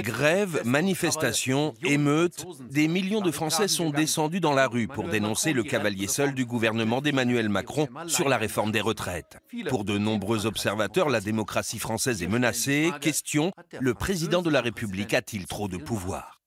Grèves, manifestations, émeutes, des millions de Français sont descendus dans la rue pour dénoncer le cavalier seul du gouvernement d'Emmanuel Macron sur la réforme des retraites. Pour de nombreux observateurs, la démocratie française est menacée. Question, le président de la République a-t-il trop de pouvoir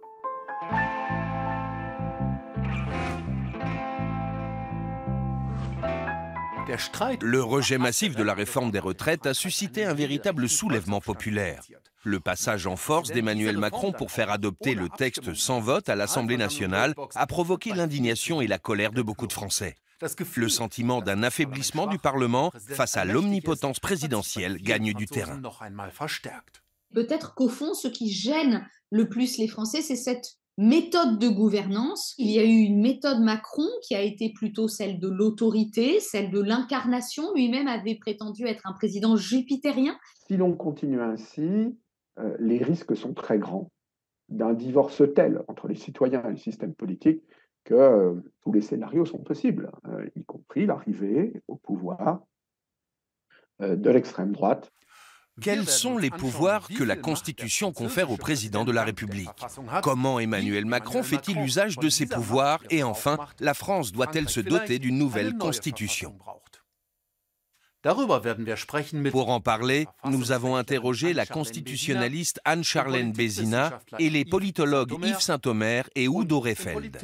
Le rejet massif de la réforme des retraites a suscité un véritable soulèvement populaire. Le passage en force d'Emmanuel Macron pour faire adopter le texte sans vote à l'Assemblée nationale a provoqué l'indignation et la colère de beaucoup de Français. Le sentiment d'un affaiblissement du Parlement face à l'omnipotence présidentielle gagne du terrain. Peut-être qu'au fond, ce qui gêne le plus les Français, c'est cette méthode de gouvernance. Il y a eu une méthode Macron qui a été plutôt celle de l'autorité, celle de l'incarnation. Lui-même avait prétendu être un président jupitérien. Si l'on continue ainsi, les risques sont très grands d'un divorce tel entre les citoyens et le système politique que euh, tous les scénarios sont possibles, euh, y compris l'arrivée au pouvoir de l'extrême droite. Quels sont les pouvoirs que la Constitution confère au président de la République? Comment Emmanuel Macron fait-il usage de ses pouvoirs? Et enfin, la France doit-elle se doter d'une nouvelle Constitution? Pour en parler, nous avons interrogé la constitutionnaliste Anne-Charlène Bézina et les politologues Yves Saint-Omer et Udo Rehfeld.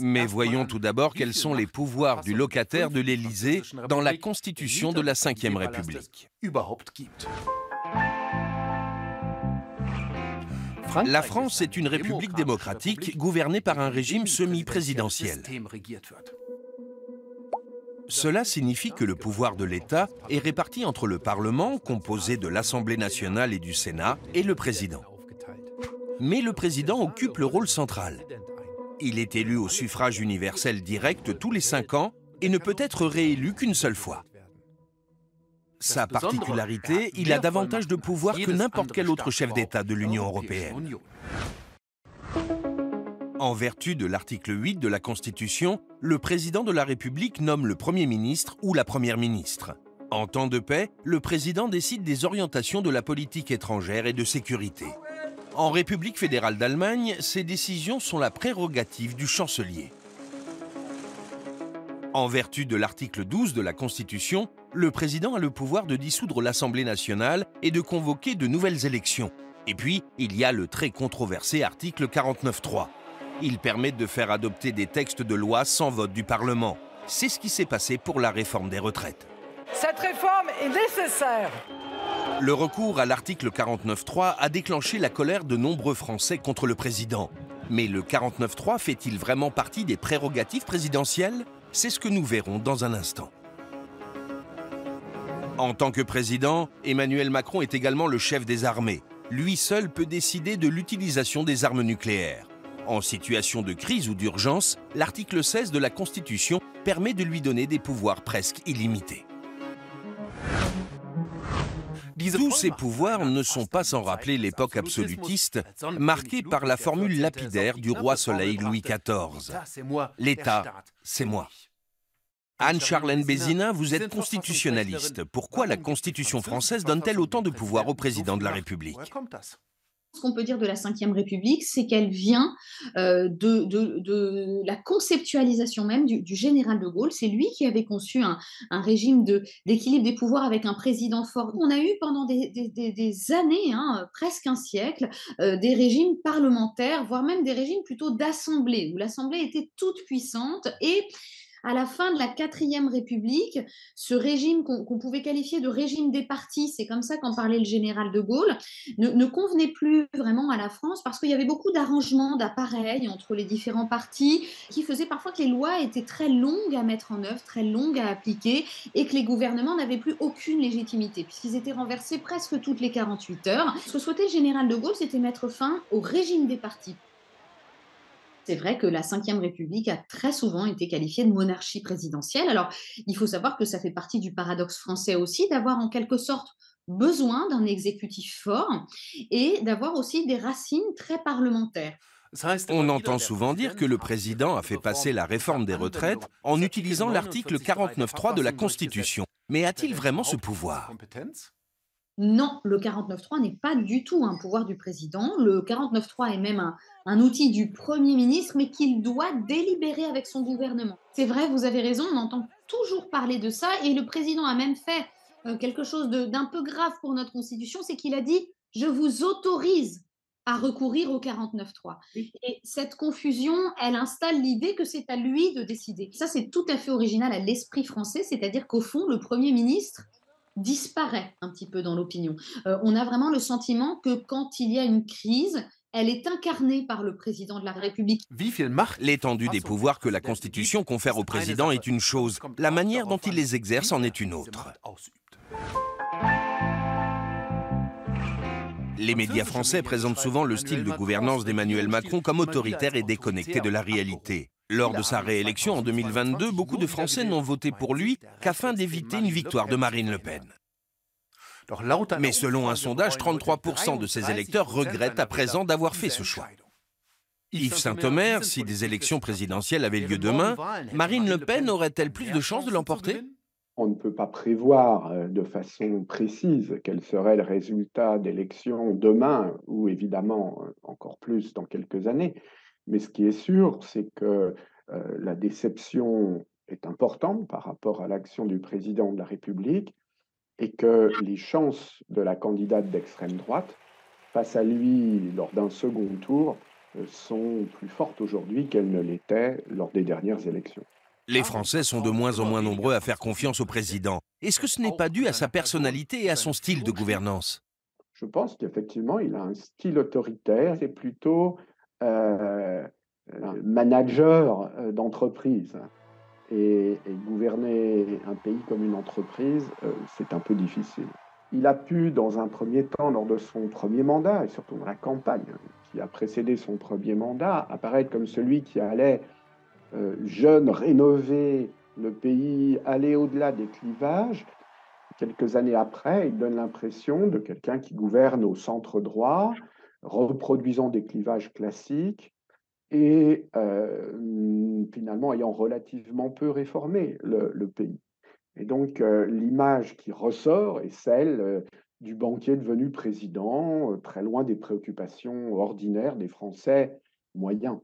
Mais voyons tout d'abord quels sont les pouvoirs du locataire de l'Élysée dans la Constitution de la Ve République. La France est une république démocratique gouvernée par un régime semi-présidentiel. Cela signifie que le pouvoir de l'État est réparti entre le Parlement, composé de l'Assemblée nationale et du Sénat, et le président. Mais le président occupe le rôle central. Il est élu au suffrage universel direct tous les cinq ans et ne peut être réélu qu'une seule fois. Sa particularité, il a davantage de pouvoir que n'importe quel autre chef d'État de l'Union européenne. En vertu de l'article 8 de la Constitution, le président de la République nomme le Premier ministre ou la Première ministre. En temps de paix, le président décide des orientations de la politique étrangère et de sécurité. En République fédérale d'Allemagne, ces décisions sont la prérogative du chancelier. En vertu de l'article 12 de la Constitution, le président a le pouvoir de dissoudre l'Assemblée nationale et de convoquer de nouvelles élections. Et puis, il y a le très controversé article 49.3. Il permet de faire adopter des textes de loi sans vote du Parlement. C'est ce qui s'est passé pour la réforme des retraites. Cette réforme est nécessaire. Le recours à l'article 49.3 a déclenché la colère de nombreux Français contre le président. Mais le 49.3 fait-il vraiment partie des prérogatives présidentielles? C'est ce que nous verrons dans un instant. En tant que président, Emmanuel Macron est également le chef des armées. Lui seul peut décider de l'utilisation des armes nucléaires. En situation de crise ou d'urgence, l'article 16 de la Constitution permet de lui donner des pouvoirs presque illimités. Tous ces pouvoirs ne sont pas sans rappeler l'époque absolutiste, marquée par la formule lapidaire du roi Soleil Louis XIV. L'État, c'est moi. Anne-Charlène Bézina, vous êtes constitutionnaliste. Pourquoi la Constitution française donne-t-elle autant de pouvoir au président de la République? Ce qu'on peut dire de la Ve République, c'est qu'elle vient euh, de, la conceptualisation même du, général de Gaulle. C'est lui qui avait conçu un, régime d'équilibre des pouvoirs avec un président fort. On a eu pendant des, années, hein, presque un siècle, euh, des régimes parlementaires, voire même des régimes plutôt d'assemblée, où l'assemblée était toute puissante et à la fin de la quatrième République, ce régime qu'on pouvait qualifier de régime des partis, c'est comme ça qu'en parlait le général de Gaulle, ne, convenait plus vraiment à la France parce qu'il y avait beaucoup d'arrangements, d'appareils entre les différents partis qui faisaient parfois que les lois étaient très longues à mettre en œuvre, très longues à appliquer et que les gouvernements n'avaient plus aucune légitimité puisqu'ils étaient renversés presque toutes les 48 heures. Ce que souhaitait le général de Gaulle, c'était mettre fin au régime des partis c'est vrai que la Ve République a très souvent été qualifiée de monarchie présidentielle. Alors, il faut savoir que ça fait partie du paradoxe français aussi d'avoir en quelque sorte besoin d'un exécutif fort et d'avoir aussi des racines très parlementaires. On entend souvent dire que le président a fait passer la réforme des retraites en utilisant l'article 49.3 de la Constitution. Mais a-t-il vraiment ce pouvoir? Non, le 49.3 n'est pas du tout un pouvoir du président. Le 49.3 est même un, outil du Premier ministre, mais qu'il doit délibérer avec son gouvernement. C'est vrai, vous avez raison, on entend toujours parler de ça, et le président a même fait euh, quelque chose d'un peu grave pour notre Constitution, c'est qu'il a dit, je vous autorise à recourir au 49.3. Et cette confusion, elle installe l'idée que c'est à lui de décider. Ça, c'est tout à fait original à l'esprit français, c'est-à-dire qu'au fond, le Premier ministre disparaît un petit peu dans l'opinion. Euh, on a vraiment le sentiment que quand il y a une crise, elle est incarnée par le président de la République. L'étendue des pouvoirs que la Constitution confère au président est une chose, la manière dont il les exerce en est une autre. Les médias français présentent souvent le style de gouvernance d'Emmanuel Macron comme autoritaire et déconnecté de la réalité. Lors de sa réélection en 2022, beaucoup de Français n'ont voté pour lui qu'afin d'éviter une victoire de Marine Le Pen. Mais selon un sondage, 33% de ses électeurs regrettent à présent d'avoir fait ce choix. Yves Saint-Omer, si des élections présidentielles avaient lieu demain, Marine Le Pen aurait-elle plus de chances de l'emporter? On ne peut pas prévoir euh, de façon précise quel serait le résultat d'élections demain ou évidemment euh, encore plus dans quelques années. Mais ce qui est sûr, c'est que euh, la déception est importante par rapport à l'action du président de la République et que les chances de la candidate d'extrême droite face à lui lors d'un second tour euh, sont plus fortes aujourd'hui qu'elles ne l'étaient lors des dernières élections. Les Français sont de moins en moins nombreux à faire confiance au président. Est-ce que ce n'est pas dû à sa personnalité et à son style de gouvernance? Je pense qu'effectivement, il a un style autoritaire. C'est plutôt manager euh, d'entreprise. Et, gouverner un pays comme une entreprise, euh, c'est un peu difficile. Il a pu, dans un premier temps, lors de son premier mandat, et surtout dans la campagne qui a précédé son premier mandat, apparaître comme celui qui allait, euh, jeune, rénover le pays, aller au-delà des clivages. Quelques années après, il donne l'impression de quelqu'un qui gouverne au centre droit, reproduisant des clivages classiques, et euh, finalement ayant relativement peu réformé le, pays. Et donc euh, l'image qui ressort est celle euh, du banquier devenu président, très loin des préoccupations ordinaires des Français moyens.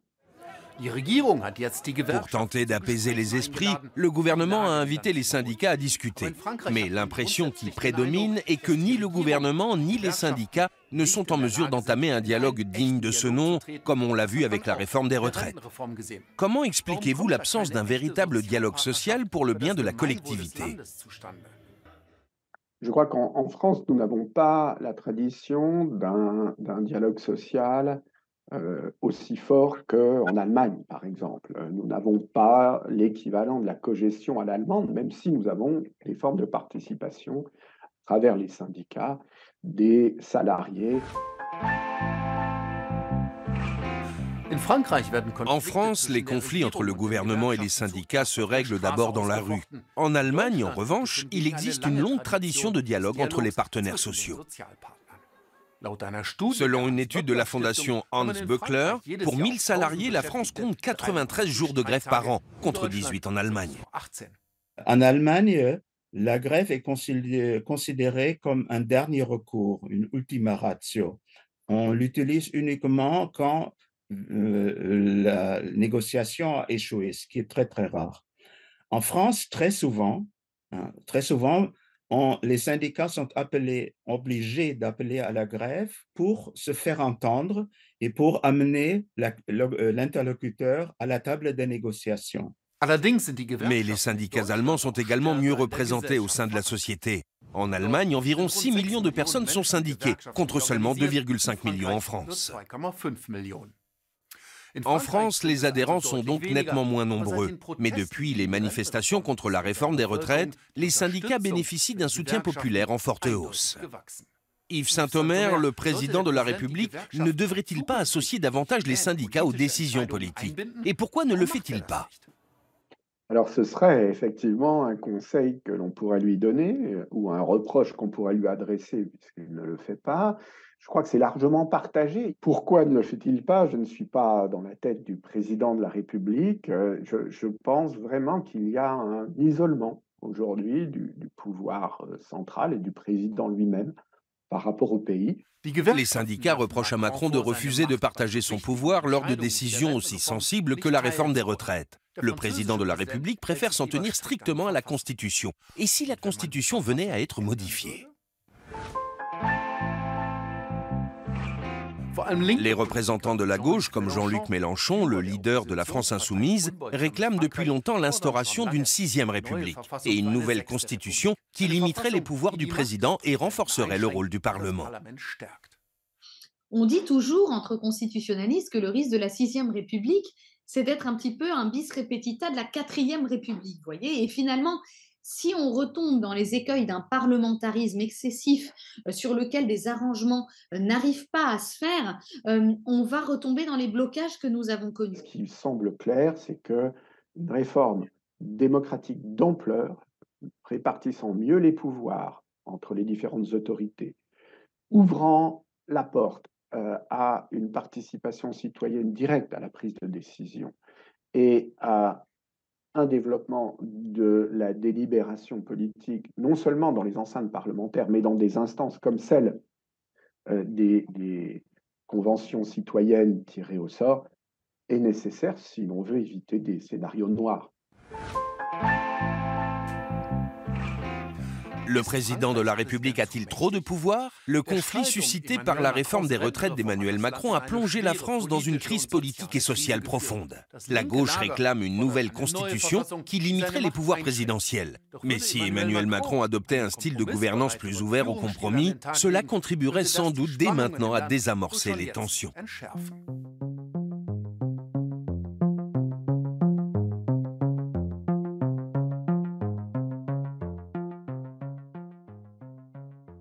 Pour tenter d'apaiser les esprits, le gouvernement a invité les syndicats à discuter. Mais l'impression qui prédomine est que ni le gouvernement ni les syndicats ne sont en mesure d'entamer un dialogue digne de ce nom, comme on l'a vu avec la réforme des retraites. Comment expliquez-vous l'absence d'un véritable dialogue social pour le bien de la collectivité Je crois qu'en France, nous n'avons pas la tradition d'un dialogue social euh, aussi fort qu'en Allemagne, par exemple. Nous n'avons pas l'équivalent de la cogestion à l'allemande, même si nous avons les formes de participation à travers les syndicats des salariés. En France, les conflits entre le gouvernement et les syndicats se règlent d'abord dans la rue. En Allemagne, en revanche, il existe une longue tradition de dialogue entre les partenaires sociaux. Selon une étude de la fondation Hans Böckler, pour 1000 salariés, la France compte 93 jours de grève par an, contre 18 en Allemagne. En Allemagne, la grève est considérée comme un dernier recours, une ultima ratio. On l'utilise uniquement quand euh, la négociation a échoué, ce qui est très très rare. En France, très souvent, hein, très souvent, les syndicats sont appelés, obligés d'appeler à la grève pour se faire entendre et pour amener euh, l'interlocuteur à la table des négociations. Mais les syndicats allemands sont également mieux représentés au sein de la société. En Allemagne, environ 6 millions de personnes sont syndiquées, contre seulement 2,5 millions en France. En France, les adhérents sont donc nettement moins nombreux. Mais depuis les manifestations contre la réforme des retraites, les syndicats bénéficient d'un soutien populaire en forte hausse. Yves Saint-Omer, le président de la République, ne devrait-il pas associer davantage les syndicats aux décisions politiques? Et pourquoi ne le fait-il pas? Alors ce serait effectivement un conseil que l'on pourrait lui donner ou un reproche qu'on pourrait lui adresser puisqu'il ne le fait pas. Je crois que c'est largement partagé. Pourquoi ne le fait-il pas? Je ne suis pas dans la tête du président de la République. Euh, je, pense vraiment qu'il y a un isolement aujourd'hui du, pouvoir euh, central et du président lui-même par rapport au pays. Les syndicats reprochent à Macron de refuser de partager son pouvoir lors de décisions aussi sensibles que la réforme des retraites. Le président de la République préfère s'en tenir strictement à la Constitution. Et si la Constitution venait à être modifiée Les représentants de la gauche, comme Jean-Luc Mélenchon, le leader de la France insoumise, réclament depuis longtemps l'instauration d'une sixième république et une nouvelle constitution qui limiterait les pouvoirs du président et renforcerait le rôle du Parlement. On dit toujours entre constitutionnalistes que le risque de la sixième république, c'est d'être un petit peu un bis repetita de la quatrième république, voyez. Et finalement, si on retombe dans les écueils d'un parlementarisme excessif euh, sur lequel des arrangements euh, n'arrivent pas à se faire, euh, on va retomber dans les blocages que nous avons connus. Ce qui semble clair, c'est que une réforme démocratique d'ampleur, répartissant mieux les pouvoirs entre les différentes autorités, ouvrant la porte à une participation citoyenne directe à la prise de décision et à un développement de la délibération politique, non seulement dans les enceintes parlementaires, mais dans des instances comme celle euh, des, des, conventions citoyennes tirées au sort, est nécessaire si l'on veut éviter des scénarios noirs. Le président de la République a-t-il trop de pouvoir? Le conflit suscité par la réforme des retraites d'Emmanuel Macron a plongé la France dans une crise politique et sociale profonde. La gauche réclame une nouvelle constitution qui limiterait les pouvoirs présidentiels. Mais si Emmanuel Macron adoptait un style de gouvernance plus ouvert au compromis, cela contribuerait sans doute dès maintenant à désamorcer les tensions.